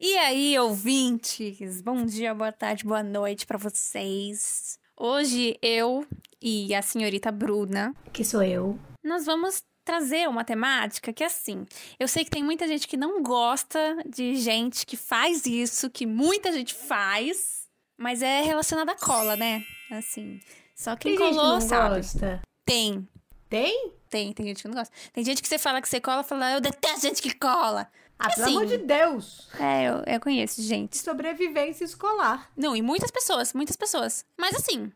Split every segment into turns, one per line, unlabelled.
E aí, ouvintes? Bom dia, boa tarde, boa noite para vocês. Hoje eu e a senhorita Bruna,
que sou eu,
nós vamos trazer uma temática que assim, eu sei que tem muita gente que não gosta de gente que faz isso, que muita gente faz, mas é relacionada à cola, né? Assim, só quem
tem
colou
gente que não
sabe.
Gosta.
Tem.
Tem?
Tem, tem gente que não gosta. Tem gente que você fala que você cola, fala, eu detesto gente que cola.
Ah,
assim,
pelo amor de Deus!
É, eu, eu conheço gente.
Sobrevivência escolar.
Não, e muitas pessoas, muitas pessoas. Mas assim,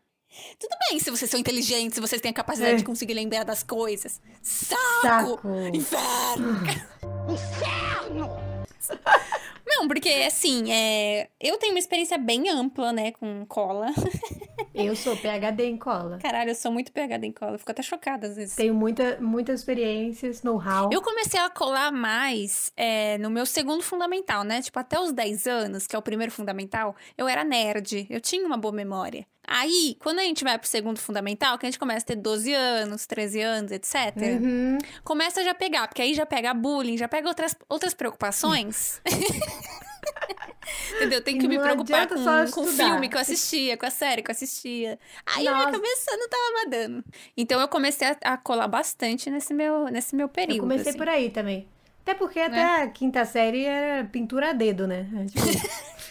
tudo bem se vocês são inteligentes, se vocês têm a capacidade é. de conseguir lembrar das coisas. Saco!
Saco.
Inferno! Inferno! Não, porque assim, é... eu tenho uma experiência bem ampla, né, com cola.
Eu sou PHD em cola.
Caralho, eu sou muito PHD em cola. Eu fico até chocada às vezes.
Tenho muita, muitas experiências, know-how.
Eu comecei a colar mais é, no meu segundo fundamental, né? Tipo, até os 10 anos, que é o primeiro fundamental, eu era nerd. Eu tinha uma boa memória. Aí, quando a gente vai pro segundo fundamental, que a gente começa a ter 12 anos, 13 anos, etc.,
uhum.
começa a já pegar, porque aí já pega bullying, já pega outras, outras preocupações. Entendeu? Tem que
não
me preocupar com, com o filme que eu assistia, com a série que eu assistia. Aí
Nossa.
a minha cabeça não tava dando. Então eu comecei a, a, colar bastante nesse meu, nesse meu período.
Eu comecei
assim.
por aí também. Até porque até é. a quinta série era pintura a dedo, né? Tipo...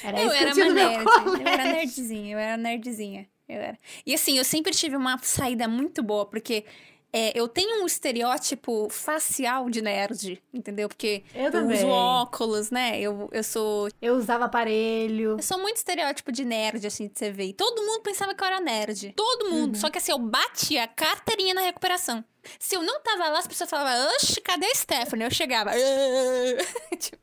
Era eu era uma nerd. Eu era nerdzinha, eu era nerdzinha. Eu era. E assim, eu sempre tive uma saída muito boa, porque é, eu tenho um estereótipo facial de nerd, entendeu? Porque
eu,
eu uso óculos, né? Eu, eu sou.
Eu usava aparelho.
Eu sou muito estereótipo de nerd, assim, de você ver. E todo mundo pensava que eu era nerd. Todo mundo. Uhum. Só que assim, eu batia a carteirinha na recuperação. Se eu não tava lá, as pessoas falavam, oxe, cadê a Stephanie? Eu chegava. tipo...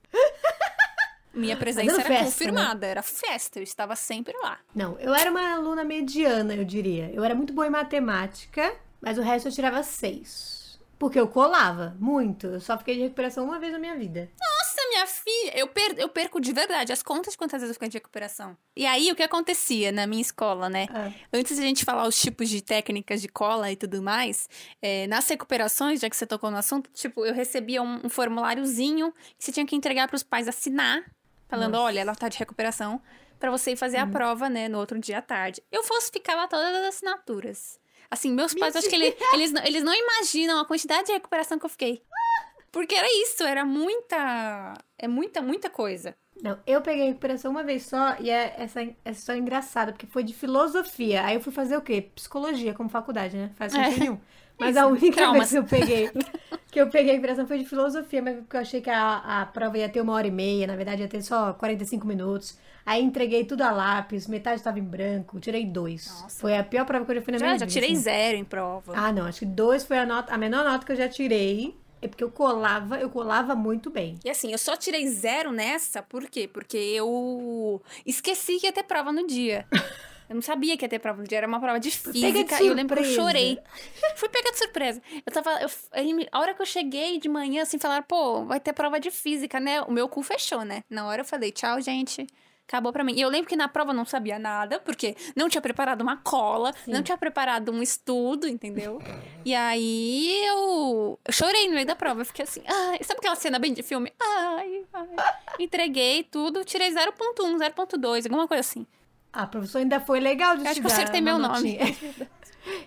Minha presença era
festa,
confirmada,
né?
era festa, eu estava sempre lá.
Não, eu era uma aluna mediana, eu diria. Eu era muito boa em matemática, mas o resto eu tirava seis. Porque eu colava muito. Eu só fiquei de recuperação uma vez na minha vida.
Nossa, minha filha! Eu, per eu perco de verdade as contas de quantas vezes eu fiquei de recuperação. E aí, o que acontecia na minha escola, né?
Ah.
Antes de a gente falar os tipos de técnicas de cola e tudo mais, é, nas recuperações, já que você tocou no assunto, tipo, eu recebia um, um formuláriozinho que você tinha que entregar para os pais assinar falando,
Nossa.
olha, ela tá de recuperação, para você ir fazer a prova, né, no outro dia à tarde. Eu falsificava todas as assinaturas. Assim, meus pais, acho que ele, eles, não- eles não imaginam a quantidade de recuperação que eu fiquei. Porque era isso, era muita. É muita, muita coisa.
Não, eu peguei recuperação uma vez só e é, essa, essa história é engraçada, porque foi de filosofia. Aí eu fui fazer o quê? Psicologia como faculdade, né? Faz sentido
É.
nenhum. Mas a única
traumas.
vez que eu peguei que eu peguei recuperação foi de filosofia, mas porque eu achei que a, a prova ia ter uma hora e meia, na verdade ia ter só 45 minutos. Aí entreguei tudo a lápis, metade estava em branco, tirei dois.
Nossa.
Foi a pior prova que eu já fui na
Já,
minha
já
vida.
tirei
assim.
zero em prova.
Ah, não, acho que dois foi a, nota, a menor nota que eu já tirei. É porque eu colava, eu colava muito bem.
E assim, eu só tirei zero nessa, por quê? Porque eu esqueci que ia ter prova no dia. Eu não sabia que ia ter prova no dia, era uma prova de
de
física. E eu lembro que eu chorei. Fui pega de surpresa. Eu tava. Eu, a hora que eu cheguei de manhã, assim, falaram, pô, vai ter prova de física, né? O meu cu fechou, né? Na hora eu falei, tchau, gente. Acabou pra mim. E eu lembro que na prova eu não sabia nada, porque não tinha preparado uma cola, não tinha preparado um estudo, entendeu? E aí eu, eu chorei no meio da prova. Eu fiquei assim, ai, sabe aquela cena bem de filme? Ai, ai. Entreguei tudo, tirei 0.1, 0.2, alguma coisa assim.
Ah, professor ainda foi legal de
Eu acho
te
que eu
dar
acertei meu nome.
notinha.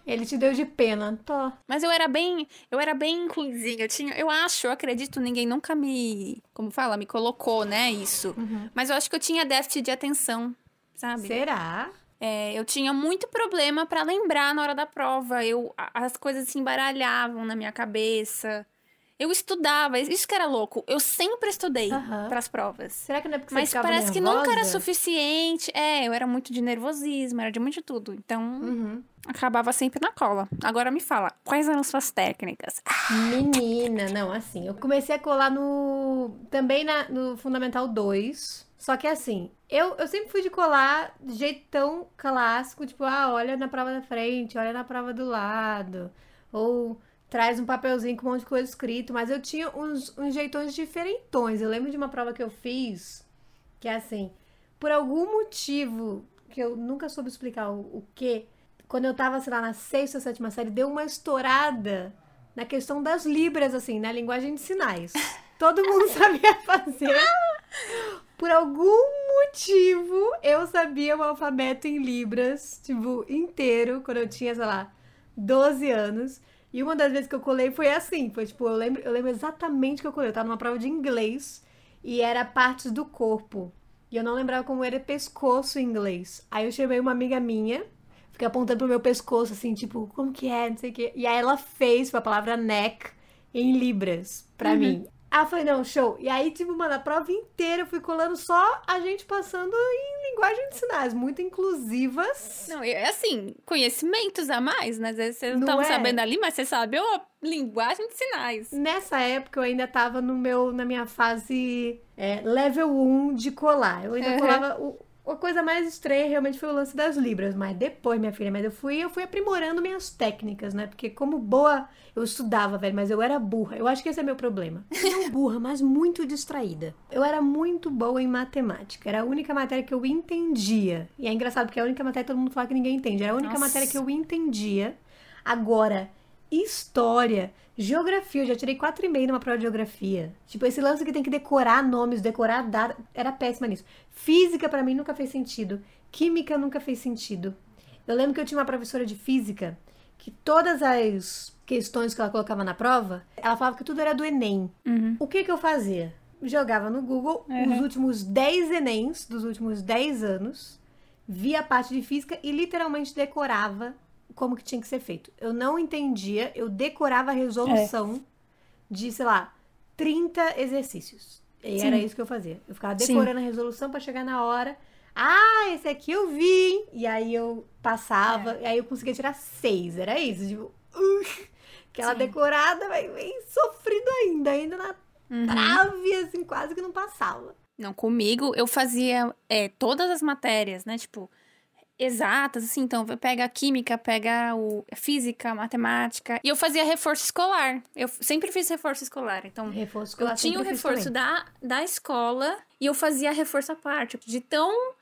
Ele te deu de pena. Tô.
Mas eu era bem, eu era bem ruimzinha. Eu tinha, eu acho, eu acredito, ninguém nunca me, como fala, me colocou, né, isso. Mas eu acho que eu tinha déficit de atenção, sabe?
Será?
É, eu tinha muito problema pra lembrar na hora da prova. Eu, a- as coisas se embaralhavam na minha cabeça. Eu estudava, isso que era louco. Eu sempre estudei
Aham.
pras provas.
Será que não é porque
Mas
você ficava
parece que nunca era
nervosa?
suficiente. É, eu era muito de nervosismo, era de muito de tudo. Então,
Uhum.
acabava sempre na cola. Agora me fala, quais eram suas técnicas?
Menina, não, assim, eu comecei a colar no. Também na- no Fundamental 2. Só que assim, eu, eu sempre fui de colar de jeito tão clássico, tipo, ah, olha na prova da frente, olha na prova do lado. Ou traz um papelzinho com um monte de coisa escrito. Mas eu tinha uns, uns jeitões diferentões. Eu lembro de uma prova que eu fiz, que é assim, por algum motivo que eu nunca soube explicar o, o que, quando eu tava, sei lá, na sexta ou sétima série, deu uma estourada na questão das libras, assim, na linguagem de sinais. Todo mundo sabia fazer. Por algum motivo, eu sabia o alfabeto em libras, tipo, inteiro, quando eu tinha, sei lá, 12 anos. E uma das vezes que eu colei foi assim, foi tipo, eu lembro, eu lembro exatamente que eu colei. Eu tava numa prova de inglês e era partes do corpo. E eu não lembrava como era pescoço em inglês. Aí eu chamei uma amiga minha, fiquei apontando pro meu pescoço, assim, tipo, como que é, não sei o quê. E aí ela fez a palavra neck em libras pra
Uhum.
mim. Ah, foi não, show. E aí, tipo, mano, a prova inteira eu fui colando só a gente passando em linguagem de sinais, muito inclusivas.
Não, é assim, conhecimentos a mais, né? Às vezes você não, tava
é?
sabendo ali, mas você sabe a linguagem de sinais.
Nessa época eu ainda tava no meu, na minha fase é, level 1 de colar. Eu ainda
Uhum.
colava. O, a coisa mais estranha realmente foi o lance das libras. Mas depois, minha filha, mas eu fui, eu fui aprimorando minhas técnicas, né? Porque como boa, eu estudava, velho, mas eu era burra. Eu acho que esse é meu problema. Não burra, mas muito distraída. Eu era muito boa em matemática. Era a única matéria que eu entendia. E é engraçado porque é a única matéria que todo mundo fala que ninguém entende. Era a única
Nossa.
matéria que eu entendia. Agora, história, geografia, eu já tirei 4,5 numa prova de geografia. Tipo, esse lance que tem que decorar nomes, decorar dados, era péssima nisso. Física pra mim nunca fez sentido. Química nunca fez sentido. Eu lembro que eu tinha uma professora de física que todas as questões que ela colocava na prova, ela falava que tudo era do Enem.
Uhum.
O que que eu fazia? Jogava no Google os últimos 10 Enems dos últimos 10 anos, via a parte de física e literalmente decorava como que tinha que ser feito. Eu não entendia, eu decorava a resolução de, sei lá, 30 exercícios. E era isso que eu fazia. Eu ficava
Sim.
decorando a resolução pra chegar na hora. Ah, esse aqui eu vi, hein? E aí eu passava, e aí eu conseguia tirar seis. Era isso, tipo, uh, aquela
Sim.
decorada, bem, bem sofrido ainda, ainda na
Uhum.
trave, assim, quase que não passava.
Não, comigo eu fazia é, todas as matérias, né? Tipo, exatas, assim. Então, pega a química, pega o a física, matemática. E eu fazia reforço escolar. Eu sempre fiz reforço escolar. Então,
Reforço
eu
escolar
tinha o reforço da, da escola e eu fazia reforço à parte. De tão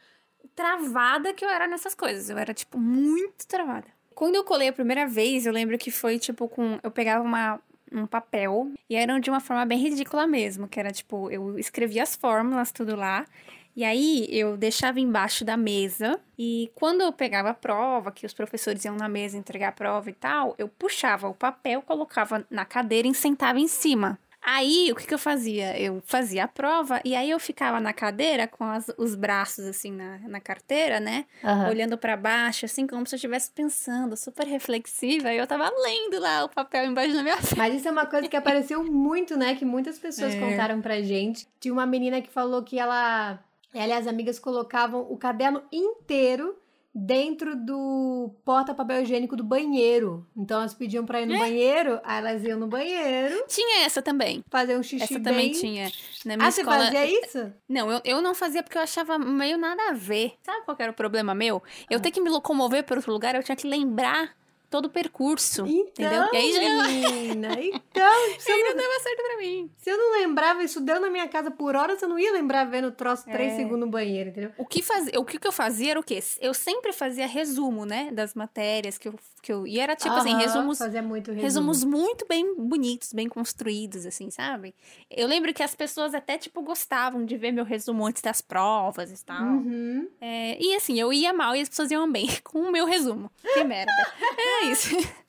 travada que eu era nessas coisas. Eu era, tipo, muito travada. Quando eu colei a primeira vez, eu lembro que foi, tipo, com... Eu pegava uma, um papel e eram de uma forma bem ridícula mesmo. Que era, tipo, eu escrevia as fórmulas, tudo lá. E aí, eu deixava embaixo da mesa. E quando eu pegava a prova, que os professores iam na mesa entregar a prova e tal, eu puxava o papel, colocava na cadeira e sentava em cima. Aí, o que, que eu fazia? Eu fazia a prova e aí eu ficava na cadeira com as- os braços assim na, na carteira, né?
Aham.
Olhando pra baixo, assim, como se eu estivesse pensando, super reflexiva. E eu tava lendo lá o papel embaixo da minha frente.
Mas isso é uma coisa que apareceu muito, né? Que muitas pessoas
É.
contaram pra gente. Tinha uma menina que falou que ela. E as amigas colocavam o caderno inteiro dentro do porta-papel higiênico do banheiro. Então elas pediam pra ir no banheiro, aí elas iam no banheiro,
Tinha essa também.
fazer um xixi
Essa
bem...
também tinha. Na minha
Ah, você
escola.
fazia isso?
Não, eu, eu não fazia porque eu achava meio nada a ver. Sabe qual era o problema meu? Eu ter que me locomover para outro lugar, eu tinha que lembrar todo o percurso. entendeu?
Então,
E aí já
menina, então, se eu,
aí
não,
não dava certo pra mim.
se eu não lembrava, isso deu na minha casa por horas, eu não ia lembrar vendo o troço três
É.
segundos no banheiro, entendeu?
O que, faz... o que eu fazia era o quê? Eu sempre fazia resumo, né? Das matérias que eu. Que eu... E era tipo assim,
Aham,
resumos.
Fazia muito resumo.
Resumos muito bem bonitos, bem construídos, assim, sabe? Eu lembro que as pessoas até, tipo, gostavam de ver meu resumo antes das provas e tal.
Uhum.
É, e assim, eu ia mal e as pessoas iam bem com o meu resumo. Que merda. É isso.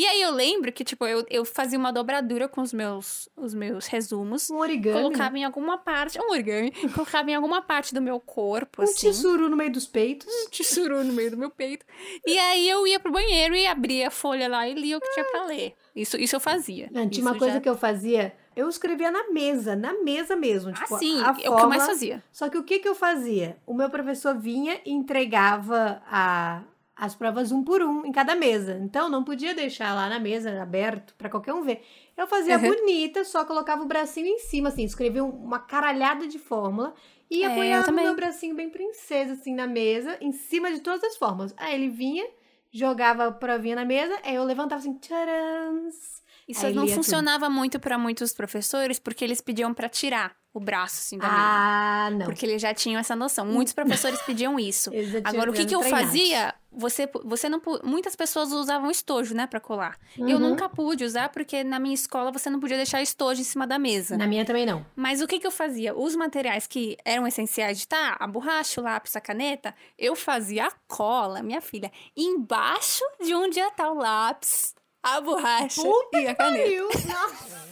E aí eu lembro que, tipo, eu, eu fazia uma dobradura com os meus, os meus resumos.
Um origami.
Colocava em alguma parte, um origami, colocava em alguma parte do meu corpo,
Um
assim.
tissuru no meio dos peitos.
Um tissuru no meio do meu peito. E aí eu ia pro banheiro e abria a folha lá e lia o que tinha pra ler. Isso, isso eu fazia.
Ah, Tinha uma coisa
já-
que eu fazia, eu escrevia na mesa, na mesa mesmo.
Ah,
Tipo,
sim,
a
é o que eu mais fazia.
Só que o que, que eu fazia? O meu professor vinha e entregava a, as provas um por um em cada mesa. Então não podia deixar lá na mesa aberto para qualquer um ver. Eu fazia
Uhum.
bonita, só colocava o bracinho em cima, assim, escrevia um- uma caralhada de fórmula e
É,
apoiava o meu bracinho bem princesa, assim, na mesa, em cima de todas as fórmulas. Aí ele vinha, jogava a provinha na mesa, aí eu levantava assim, tcharans.
Isso
Aí
não
lia tudo.
funcionava muito pra muitos professores, porque eles pediam pra tirar o braço, assim, da mesa.
Ah, não.
Porque eles já tinham essa noção. Muitos professores pediam isso. Agora, o que, que eu
treinados.
fazia? Você, você não, muitas pessoas usavam estojo, né, pra colar. Eu
Uhum.
nunca pude usar, porque na minha escola você não podia deixar estojo em cima da mesa.
Na minha também não.
Mas o que, que eu fazia? Os materiais que eram essenciais de tá, a borracha, o lápis, a caneta, eu fazia a cola, minha filha, embaixo de onde ia estar o lápis, a borracha
Puta
e a caneta.
Nossa.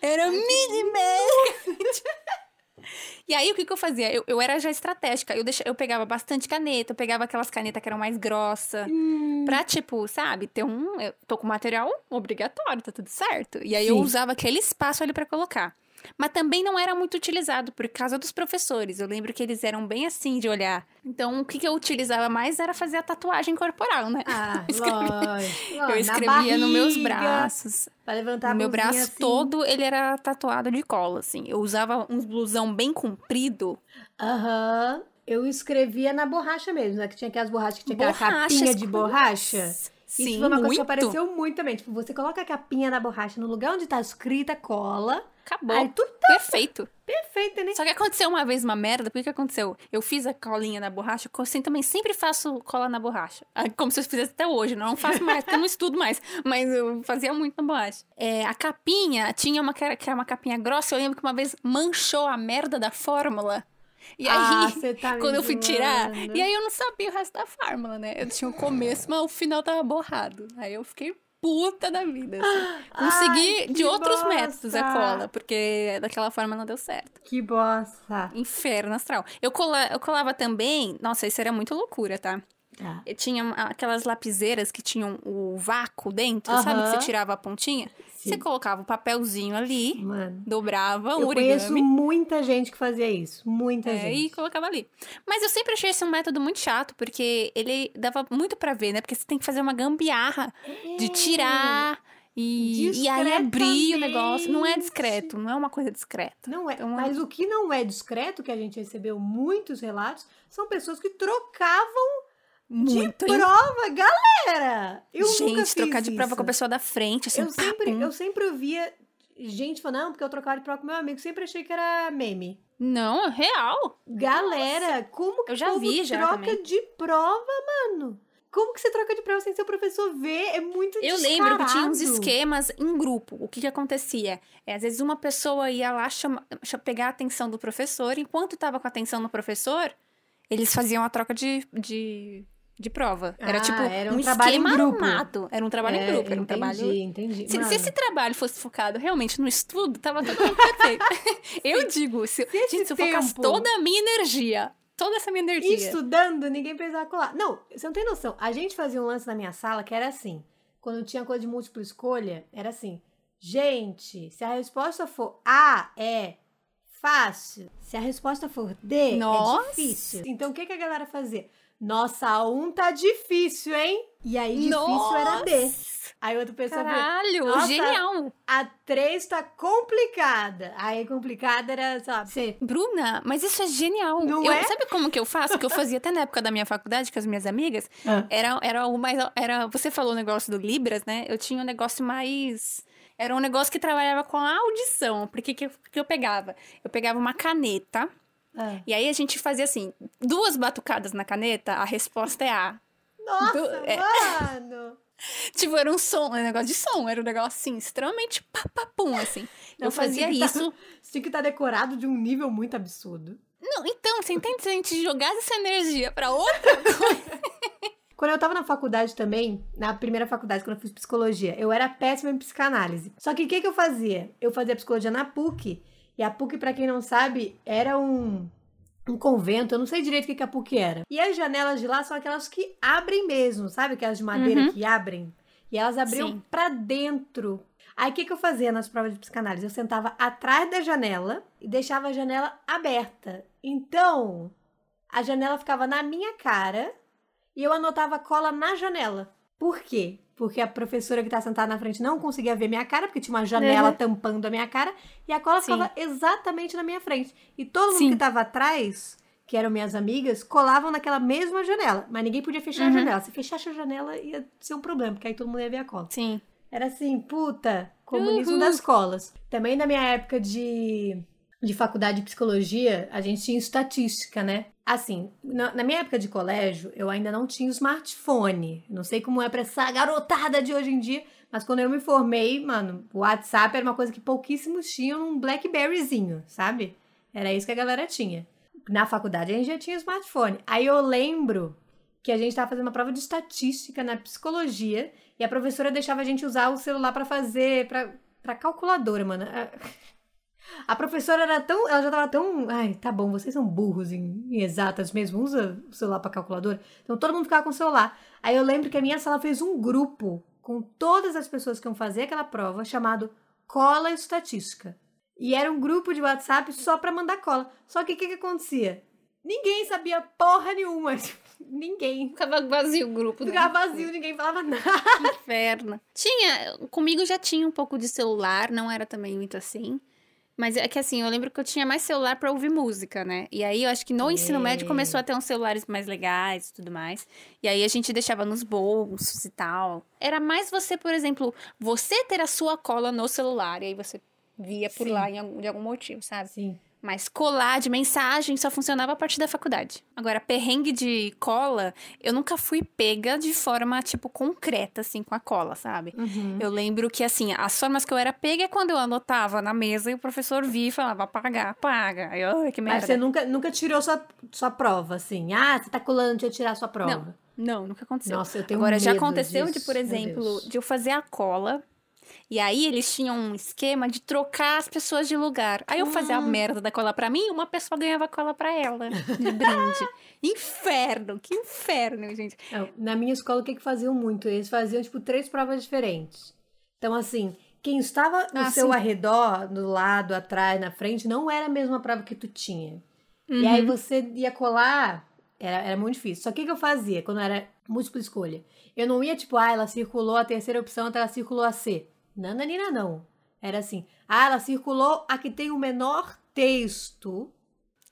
Era milimétrico. E aí, o que, que eu fazia? Eu, eu era já estratégica. Eu, deixa, eu pegava bastante caneta, eu pegava aquelas canetas que eram mais grossas.
Hum.
Pra, tipo, sabe, ter um. Eu tô com material obrigatório, tá tudo certo. E aí eu
Sim.
usava aquele espaço ali pra colocar. Mas também não era muito utilizado por causa dos professores. Eu lembro que eles eram bem assim de olhar. Então, o que, que eu utilizava mais era fazer a tatuagem corporal, né?
Ah,
Escrevi-
lógico.
eu escrevia nos meus braços.
Pra levantar a
O meu braço
assim.
todo, ele era tatuado de cola, assim. Eu usava um blusão bem comprido.
Aham. Eu escrevia na borracha mesmo, né? Que tinha aquelas borrachas que tinha aquela
Borrachas
capinha de borracha.
Sim,
Isso foi uma coisa
muito.
que apareceu muito também. Tipo, você coloca a capinha na borracha no lugar onde tá escrita cola.
Acabou.
Aí tudo
Perfeito.
perfeito, né?
Só que aconteceu uma vez uma merda. Por que aconteceu? Eu fiz a colinha na borracha. Assim, também sempre faço cola na borracha. Ah, Como se eu fizesse até hoje. Não faço mais, porque eu não estudo mais. Mas eu fazia muito na borracha. É, a capinha, tinha uma que era, que era uma capinha grossa. Eu lembro que uma vez manchou a merda da fórmula. E aí,
ah, você tá
quando eu fui tirar. E aí eu não sabia o resto da fórmula, né? Eu tinha o começo, mas o final tava borrado. Aí eu fiquei puta da vida. assim. Consegui
Ai,
de outros
bosta.
métodos a cola, porque daquela forma não deu certo.
Que bosta.
Inferno astral. Eu, cola, eu colava também. Nossa, isso era muito loucura, tá?
Tá.
Eu tinha aquelas lapiseiras que tinham o vácuo dentro, sabe? Que você tirava a pontinha. Você colocava o papelzinho ali,
Mano.
dobrava um
Eu conheço
origami.
muita gente que fazia isso. Muita
É,
gente.
e colocava ali. Mas eu sempre achei esse um método muito chato, porque ele dava muito pra ver, né? Porque você tem que fazer uma gambiarra de tirar e, e aí abrir o negócio. Não é discreto, não é uma coisa discreta.
Não é.
Então,
Mas o que não é discreto, que a gente recebeu muitos relatos, são pessoas que trocavam
Muito,
de prova, galera! Eu nunca
Gente,
fiz
trocar de prova
isso.
com a pessoa da frente, assim,
Eu sempre, eu sempre ouvia gente falando, não, porque eu trocava de prova com meu amigo. Sempre achei que era meme.
Não, é real.
Galera, como que
Eu já vi já
troca
também.
de prova, mano? Como que você troca de prova sem seu professor ver? É muito
Eu lembro que tinha uns
descarado.
esquemas em grupo. O que que acontecia? É, às vezes uma pessoa ia lá chama, cha- pegar a atenção do professor, enquanto estava com a atenção do professor, eles faziam a troca de, de, de prova. Era
Ah,
tipo
era um
um
trabalho em
esquema
grupo.
armado. Era um trabalho
É,
em grupo, era um
entendi,
trabalho...
entendi.
Se, se esse trabalho fosse focado realmente no estudo, tava tudo perfeito. eu digo, se,
esse
gente, se eu focasse
tempo-
toda a minha energia, toda essa minha energia...
Estudando, ninguém precisava colar. Não, você não tem noção. A gente fazia um lance na minha sala que era assim. Quando tinha coisa de múltipla escolha, era assim. Gente, se a resposta for A, é fácil. Se a resposta for D,
Nossa.
é difícil. Então, o que, que a galera fazia? Nossa, a 1 tá difícil, hein? E aí, difícil era D. Aí outra pessoa falou,
Caralho,
Nossa.
genial!
a 3 tá complicada. Aí, complicada era, sabe, C.
Bruna, mas isso é genial.
Não
Eu-
é?
Sabe como que eu faço? Que eu fazia até na época da minha faculdade com as minhas amigas. Era, era o mais. Era, você falou o negócio do Libras, né? Eu tinha um negócio mais. Era um negócio que trabalhava com a audição. Porque que, eu- que eu pegava? Eu pegava uma caneta.
Ah.
E aí a gente fazia assim: duas batucadas na caneta, a resposta é A.
Nossa,
Do- é.
mano!
Tipo, era um som, um negócio de som. Era um negócio assim, extremamente papapum, assim.
Não,
eu fazia
tá-
isso.
Isso tinha que estar decorado de um nível muito absurdo.
Não, então, você entende? Se a gente jogasse essa energia pra outra
Quando eu tava na faculdade também, na primeira faculdade, quando eu fiz psicologia, eu era péssima em psicanálise. Só que o que, que eu fazia? Eu fazia psicologia na PUC. E a PUC, pra quem não sabe, era um, um convento. Eu não sei direito o que, que a PUC era. E as janelas de lá são aquelas que abrem mesmo, sabe? Aquelas de madeira
Uhum.
que abrem. E elas abriam pra dentro. Aí o que, que eu fazia nas provas de psicanálise? Eu sentava atrás da janela e deixava a janela aberta. Então, a janela ficava na minha cara e eu anotava cola na janela. Por quê? Porque a professora que tá sentada na frente não conseguia ver minha cara, porque tinha uma janela
Uhum.
tampando a minha cara, e a cola
Sim.
ficava exatamente na minha frente. E todo mundo
Sim.
que tava atrás, que eram minhas amigas, colavam naquela mesma janela. Mas ninguém podia fechar a
Uhum.
janela. Se fechasse a janela, ia ser um problema, porque aí todo mundo ia ver a cola.
Sim.
Era assim, puta, comunismo
Uhul.
das colas. Também na minha época de, de faculdade de psicologia, a gente tinha estatística, né? Assim, na, na minha época de colégio, eu ainda não tinha smartphone. Não sei como é pra essa garotada de hoje em dia, mas quando eu me formei, mano, o WhatsApp era uma coisa que pouquíssimos tinham um Blackberryzinho, sabe? Era isso que a galera tinha. Na faculdade a gente já tinha smartphone. Aí eu lembro que a gente tava fazendo uma prova de estatística na psicologia e a professora deixava a gente usar o celular pra fazer, pra calculadora, mano. A- professora era tão, ela já tava tão, ai, tá bom, vocês são burros em, em exatas mesmo, usa o celular pra calculadora. Então todo mundo ficava com o celular. Aí eu lembro que a minha sala fez um grupo com todas as pessoas que iam fazer aquela prova chamado Cola Estatística. E era um grupo de WhatsApp só pra mandar cola. Só que o que, que acontecia? Ninguém sabia porra nenhuma. Ninguém.
Ficava vazio o grupo. né?
Ficava vazio, ninguém falava nada.
Inferno. Tinha, comigo já tinha um pouco de celular, não era também muito assim. Mas é que assim, eu lembro que eu tinha mais celular pra ouvir música, né? E aí eu acho que no ensino médio
É.
começou a ter uns celulares mais legais e tudo mais. E aí a gente deixava nos bolsos e tal. Era mais você, por exemplo, você ter a sua cola no celular. E aí você via por
Sim.
lá em algum, de algum motivo, sabe?
Sim.
Mas colar de mensagem só funcionava a partir da faculdade. Agora, perrengue de cola, eu nunca fui pega de forma, tipo, concreta, assim, com a cola, sabe?
Uhum.
Eu lembro que, assim, as formas que eu era pega é quando eu anotava na mesa e o professor via e falava, apagar, apaga. Aí, ai, que merda.
Mas você nunca, nunca tirou sua, sua prova, assim. Ah, você tá colando, deixa eu tirar sua prova.
Não. Não, nunca aconteceu.
Nossa, eu tenho
Agora, já aconteceu
disso,
de, por exemplo, de eu fazer a cola. E aí eles tinham um esquema de trocar as pessoas de lugar. Aí eu fazia a merda da cola pra mim e uma pessoa ganhava cola pra ela. De brinde. inferno, que inferno, gente.
Não, na minha escola, o que que faziam muito? Eles faziam, tipo, três provas diferentes. Então, assim, quem estava no
Ah,
seu
sim.
arredor, do lado, atrás, na frente, não era a mesma prova que tu tinha. E
Uhum.
aí você ia colar, era, era muito difícil. Só que o que eu fazia quando era múltipla escolha? Eu não ia, tipo, ah, ela circulou a terceira opção até ela circulou a C. Nananina, não. Era assim, ah, ela circulou a que tem o menor texto,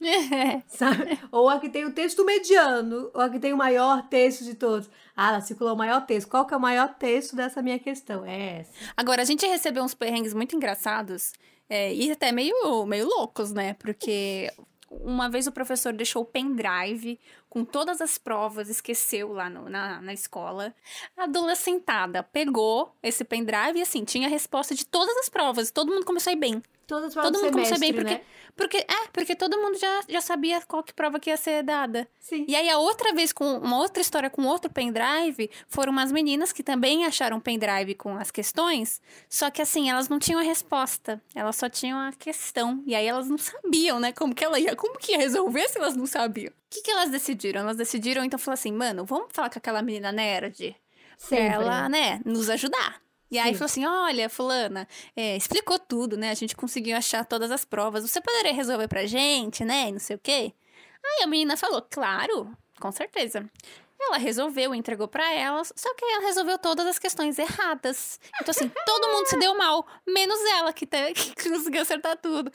sabe? Ou a que tem o texto mediano, ou a que tem o maior texto de todos. Ah, ela circulou o maior texto. Qual que é o maior texto dessa minha questão? É essa.
Agora, a gente recebeu uns perrengues muito engraçados é, e até meio, meio loucos, né? Porque uma vez o professor deixou o pendrive com todas as provas, esqueceu lá no- na, na escola. A Dula sentada pegou esse pendrive e assim, tinha a resposta de todas as provas. Todo mundo começou a ir bem.
Todas as provas
Todo
do
mundo começou a ir bem,
semestre,
porque,
né?
porque, é, porque todo mundo já, já sabia qual que prova que ia ser dada.
Sim.
E aí, a outra vez, com uma outra história com outro pendrive, foram umas meninas que também acharam pendrive com as questões, só que assim, elas não tinham a resposta, elas só tinham a questão. E aí elas não sabiam, né, como que ela ia, como que ia resolver se elas não sabiam. O que, que elas decidiram? Elas decidiram, então, falar assim, mano, vamos falar com aquela menina nerd pra
Sempre.
ela, né, nos ajudar. E aí
Sim.
falou assim: olha, fulana, é, explicou tudo, né? A gente conseguiu achar todas as provas. Você poderia resolver pra gente, né? E não sei o quê. Aí a menina falou, claro, com certeza. Ela resolveu, entregou pra elas, só que ela resolveu todas as questões erradas. Então, assim, todo mundo se deu mal, menos ela, que, tá, que conseguiu acertar tudo.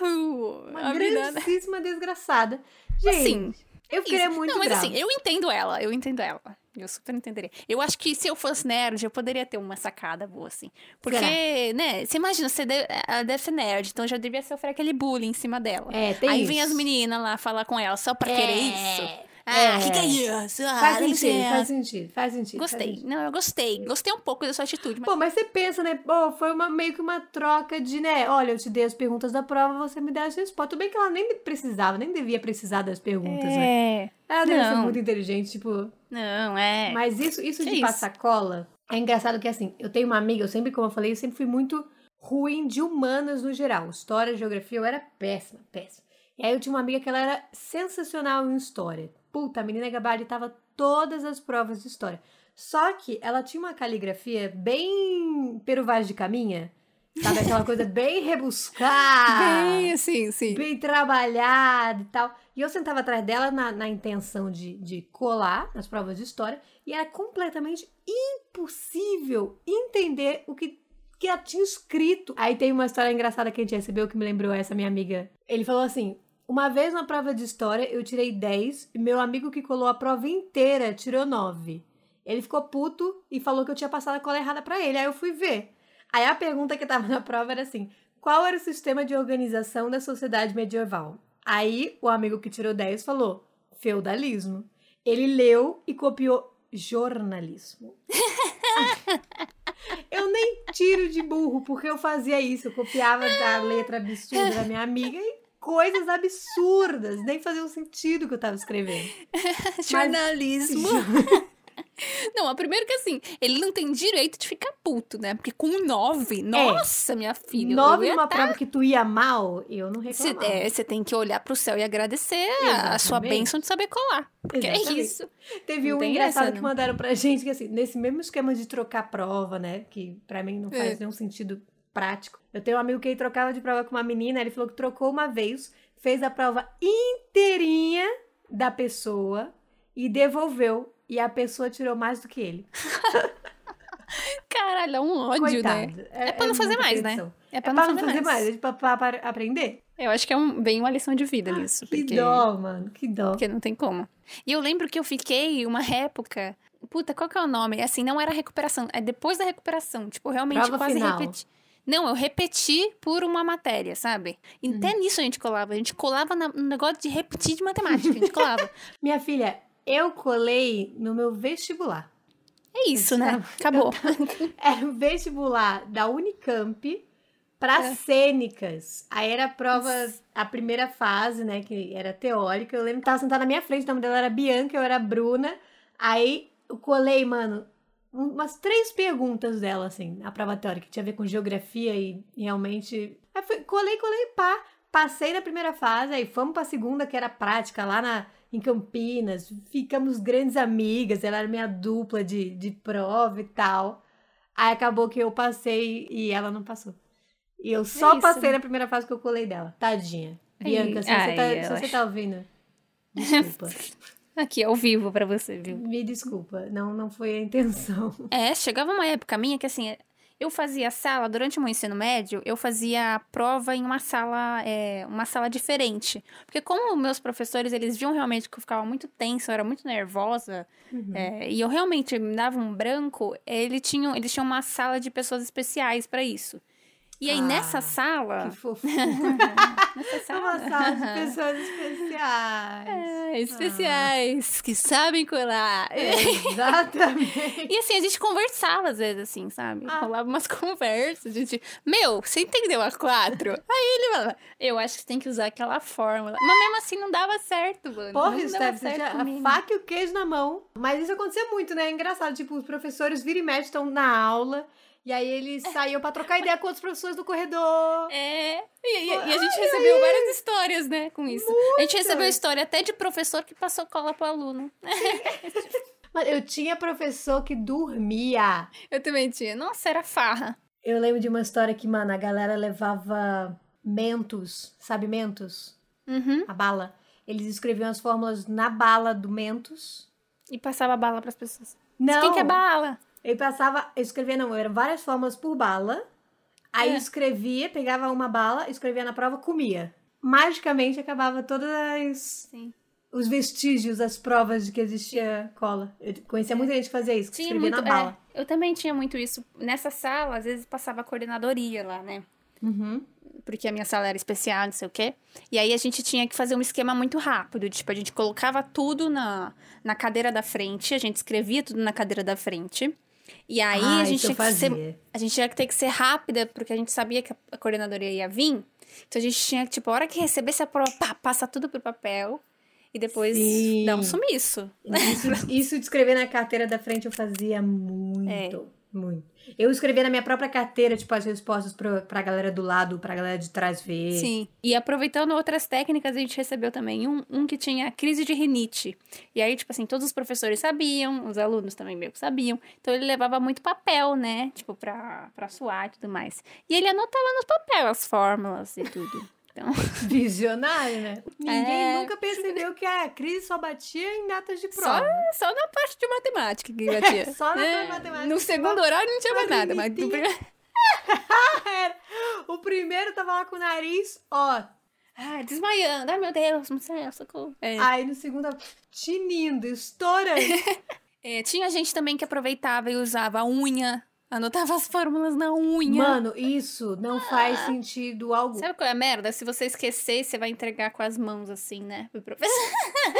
Uhul!
Uma
menina-
grandíssima desgraçada. Gente,
Assim,
eu fiquei
isso.
muito
Não, mas
brava.
assim, eu entendo ela, eu entendo ela. Eu super entenderia. Eu acho que se eu fosse nerd, eu poderia ter uma sacada boa, assim. Porque,
Será?
né, você imagina, você deve- ela deve ser nerd, então já devia sofrer aquele bullying em cima dela.
É, tem
Aí
isso.
vem as meninas lá falar com ela só pra querer isso. Ah,
É.
que que é isso? Ah,
Faz
não
sentido, faz sentido, faz sentido. faz
Gostei.
sentido.
Não, eu gostei. Gostei um pouco da sua atitude, mas
Pô, mas você pensa, né? Pô, foi uma, meio que uma troca de, né? Olha, eu te dei as perguntas da prova, você me dá as respostas. Tudo bem que ela nem precisava, nem devia precisar das perguntas, né?
É.
Ela deve ser
Não.
muito inteligente, tipo.
Não, é.
Mas isso, isso
Que
de
isso?
passar cola é engraçado que, assim, eu tenho uma amiga, eu sempre, como eu falei, eu sempre fui muito ruim de humanas no geral. História, geografia, eu era péssima, péssima. E aí eu tinha uma amiga que ela era sensacional em história. Puta, a menina gabaritava todas as provas de história. Só que ela tinha uma caligrafia bem Pero Vaz de Caminha. Sabe aquela coisa bem rebuscada,
Bem, assim, sim.
bem trabalhada e tal. E eu sentava atrás dela na, na intenção de, de colar nas provas de história e era completamente impossível entender o que, que ela tinha escrito. Aí tem uma história engraçada que a gente recebeu que me lembrou essa minha amiga. Ele falou assim: uma vez na prova de história eu tirei 10 e meu amigo que colou a prova inteira tirou 9. Ele ficou puto e falou que eu tinha passado a cola errada pra ele. Aí eu fui ver. Aí a pergunta que tava na prova era assim: qual era o sistema de organização da sociedade medieval? Aí o amigo que tirou 10 falou: feudalismo. Ele leu e copiou jornalismo. eu nem tiro de burro, porque eu fazia isso. Eu copiava a letra absurda da minha amiga e coisas absurdas. Nem faziam sentido que eu tava escrevendo.
Jornalismo. Não, mas primeiro que assim, ele não tem direito de ficar puto, né? Porque com nove, nossa, minha filha.
Nove numa
tá-
prova que tu ia mal, eu não
Você
reclamava.
é, você tem que olhar pro céu e agradecer a- a sua
Exatamente.
bênção de saber colar. Porque é
Exatamente.
isso.
Teve
Não
um engraçado
essa,
que mandaram pra gente, que assim, nesse mesmo esquema de trocar prova, né? Que pra mim não faz
É.
nenhum sentido prático. Eu tenho um amigo que ele trocava de prova com uma menina, ele falou que trocou uma vez, fez a prova inteirinha da pessoa e devolveu. E a pessoa tirou mais do que ele.
Caralho, é um ódio, né?
Coitado.
É pra não fazer
muita
mais, né? É
É
pra
pra
não
não fazer mais, é pra, pra- pra aprender.
Eu acho que é um, bem uma lição de vida nisso.
Ah, Que
porque...
dó, mano, que dó.
Porque não tem como. E eu lembro que eu fiquei uma época. Puta, qual que é o nome? Assim, não era recuperação. É depois da recuperação. Tipo, realmente
Prova
quase repeti. Não, eu repeti por uma matéria, sabe? E
Hum.
até nisso a gente colava. A gente colava no negócio de repetir de matemática. A gente colava.
Minha filha, eu colei no meu vestibular.
É isso, né? Acabou.
Era o vestibular da Unicamp para
É.
cênicas. Aí era a prova, a primeira fase, né, que era teórica. Eu lembro que tava sentada na minha frente, o nome dela era Bianca, eu era Bruna. Aí eu colei, mano, umas três perguntas dela, assim, na prova teórica, que tinha a ver com geografia e realmente. Aí fui, colei, colei, pá. Passei na primeira fase, aí fomos pra segunda, que era prática, lá na, em Campinas. Ficamos grandes amigas, ela era minha dupla de, de prova e tal. Aí acabou que eu passei e ela não passou. E eu só
isso,
passei
né?
na primeira fase que eu colei dela. Tadinha. Bianca, se,
ai,
você, tá, se você tá ouvindo, desculpa.
Aqui, ao vivo pra você, viu?
Me desculpa. Não, não foi a intenção.
É, chegava uma época minha que assim, eu fazia sala, durante o meu ensino médio, eu fazia prova em uma sala, é, uma sala diferente. Porque como meus professores, eles viam realmente que eu ficava muito tensa, eu era muito nervosa,
Uhum.
é, e eu realmente me dava um branco, ele tinha, eles tinham uma sala de pessoas especiais pra isso. E aí,
Ah,
nessa sala...
Que fofo.
nessa
É uma sala de pessoas especiais.
É, especiais, que sabem colar.
Exatamente.
E assim, a gente conversava às vezes, assim, sabe?
Ah.
Rolava umas conversas, a gente... Meu, você entendeu a quatro? Aí ele falava, eu acho que você tem que usar aquela fórmula. Mas mesmo assim não dava certo, mano.
Porra,
não
Steph,
dava
você
certo
tinha a faca e o queijo na mão. Mas isso acontecia muito, né? É engraçado. Tipo, os professores vira e mexe estão na aula. E aí eles saíam pra trocar ideia com outros professores do corredor.
É, e, e- e a gente recebeu várias histórias, né, com isso. A gente recebeu história até de professor que passou cola pro aluno.
Mas eu tinha professor que dormia.
Eu também tinha. Nossa, era farra.
Eu lembro de uma história que, mano, a galera levava mentos, sabe mentos?
Uhum.
A bala. Eles escreviam as fórmulas na bala do mentos.
E passava bala pras pessoas.
Não.
Quem quer bala?
Ele passava, eu escrevia, não, eram várias fórmulas por bala. Aí
É.
escrevia, pegava uma bala, escrevia na prova, comia. Magicamente acabava todas as,
Sim.
os vestígios, as provas de que existia cola. Eu conhecia muita gente que fazia isso, que
Tinha
escrevia
muito,
na bala.
é, eu também tinha muito isso. Nessa sala, às vezes passava a coordenadoria lá, né?
Uhum.
Porque a minha sala era especial, não sei o quê. E aí a gente tinha que fazer um esquema muito rápido. Tipo, a gente colocava tudo na, na cadeira da frente, a gente escrevia tudo na cadeira da frente. E aí
Ah,
a gente ser. A gente tinha que ter que ser rápida, porque a gente sabia que a- a coordenadoria ia vir. Então a gente tinha que, tipo, a hora que recebesse a prova, pá, passa tudo pro papel. E depois
Sim.
dá um sumiço.
Isso, isso de escrever na carteira da frente eu fazia muito. Muito. Eu escrevia na minha própria carteira, tipo, as respostas pra, pra galera do lado, pra galera de trás ver.
Sim. E aproveitando outras técnicas, a gente recebeu também um, um que tinha crise de rinite. E aí, tipo assim, todos os professores sabiam, os alunos também meio que sabiam. Então ele levava muito papel, né? Tipo, pra, pra suar e tudo mais. E ele anotava nos papel as fórmulas e tudo. Então,
Visionário, né? Ninguém
É.
nunca percebeu que a crise só batia em datas de
só,
prova.
só na parte de matemática que batia.
Só na
né?
matemática.
No segundo horário não tinha mais nada, mas.
O primeiro tava lá com o nariz, ó.
Ai, desmaiando. Ai, meu Deus, não sei, socorro. É.
Aí no segundo, tinindo, estourando.
É, tinha gente também que aproveitava e usava a unha, anotava as fórmulas na unha.
Mano, isso não faz sentido algum.
Sabe qual é a merda? Se você esquecer, você vai entregar com as mãos assim, né? Pro professor.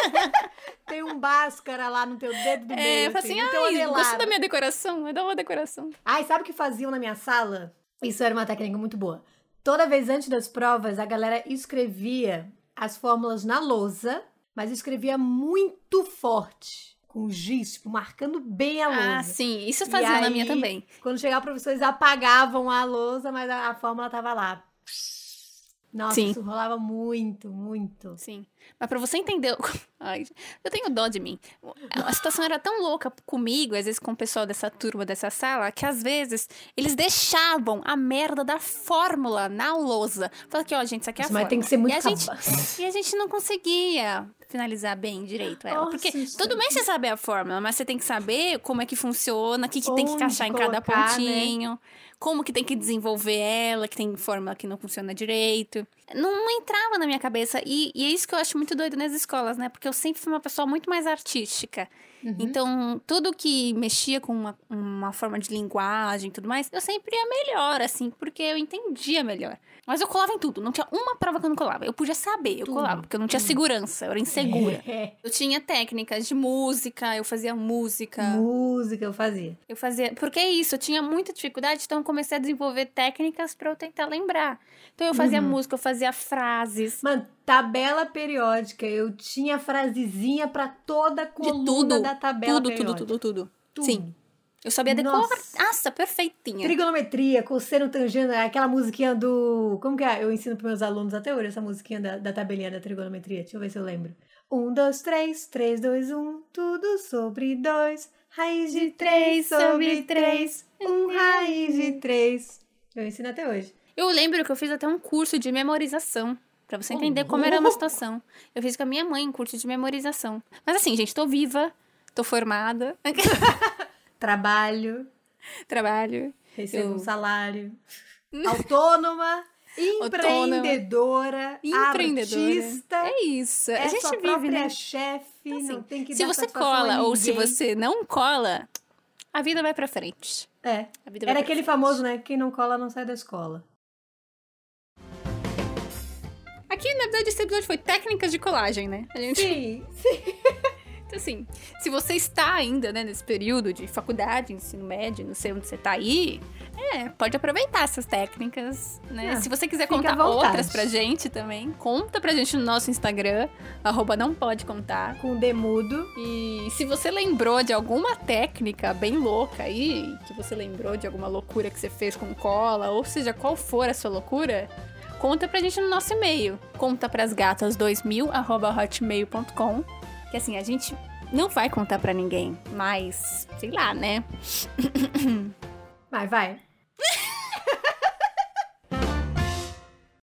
Tem um báscara lá no teu dedo do
É,
meio,
fala assim,
teu
ai, gostou da minha decoração? Me dá uma decoração.
Ai, sabe o que faziam na minha sala? Isso era uma técnica muito boa. Toda vez antes das provas, a galera escrevia as fórmulas na lousa, mas escrevia muito forte, com giz, tipo, marcando bem a lousa.
Ah, sim. Isso eu fazia na minha
aí,
também.
Quando chegava o professor, eles apagavam a lousa, mas a, a fórmula tava lá. Nossa,
Sim.
isso rolava muito, muito.
Sim. Mas pra você entender. Ai, eu tenho dó de mim. A situação era tão louca comigo, às vezes com o pessoal dessa turma, dessa sala, que às vezes eles deixavam a merda da fórmula na lousa. Fala aqui, ó, gente, isso aqui é a
mas
fórmula.
tem que ser muito
e a, gente, e a gente não conseguia finalizar bem direito ela.
Nossa,
porque tudo bem você saber a fórmula, mas você tem que saber como é que funciona, o que, que tem que encaixar em cada
colocar, né?
Como que tem que desenvolver ela, que tem fórmula que não funciona direito. Não, não entrava na minha cabeça. E, e é isso que eu acho muito doido nas escolas, né? Porque eu sempre fui uma pessoa muito mais artística.
Uhum.
Então, tudo que mexia com uma, uma forma de linguagem e tudo mais, eu sempre ia melhor, assim, porque eu entendia melhor. Mas eu colava em tudo. Não tinha uma prova que eu não colava. Eu podia saber, eu
Tudo,
colava, porque eu não tinha segurança, eu era insegura.
É.
Eu tinha técnicas de música, eu fazia música.
Música eu fazia.
Eu fazia. Porque é isso, eu tinha muita dificuldade, então comecei a desenvolver técnicas pra eu tentar lembrar. Então eu fazia
Uhum.
música, eu fazia frases.
Mano, tabela periódica. Eu tinha frasezinha pra toda a
De
coluna
tudo.
da tabela
Tudo, tudo,
periódica.
tudo, tudo,
Tudo.
Sim. Eu sabia decorar.
Nossa.
Nossa, perfeitinha.
Trigonometria, cosseno, tangente, aquela musiquinha do. Como que é? Eu ensino pros meus alunos até hoje essa musiquinha da, da tabelinha da trigonometria. Deixa eu ver se eu lembro. Um, dois, três, três, dois, um, tudo sobre dois. Raiz de três sobre três. Um raiz de três. Eu ensino até hoje.
Eu lembro que eu fiz até um curso de memorização. Pra você entender como era uma situação. Eu fiz com a minha mãe um curso de memorização. Mas assim, gente, tô viva, tô formada,
Trabalho,
trabalho.
recebo
Eu-
um salário. Autônoma, empreendedora,
Empreendedora.
artista.
É isso.
É
a gente
sua
vive, né?
chefe,
Assim,
não tem que
se você cola ou se você não cola, a vida vai pra frente.
É. Era aquele
frente.
famoso, né? Quem não cola não sai da escola.
Aqui, na verdade, esse episódio foi técnicas de colagem, né? Gente...
Sim, sim.
Então, assim, se você está ainda, né, nesse período de faculdade, ensino médio, não sei onde você tá aí, é, pode aproveitar essas técnicas, né?
Ah,
se você quiser contar outras pra gente também, conta pra gente no nosso Instagram, arroba não pode contar.
Com demudo.
E se você lembrou de alguma técnica bem louca aí, que você lembrou de alguma loucura que você fez com cola, ou seja, qual for a sua loucura, conta pra gente no nosso e-mail. Conta pras gatas 2000 arroba hotmail.com. Que assim, a gente não vai contar pra ninguém, mas sei lá, né?
Vai, vai.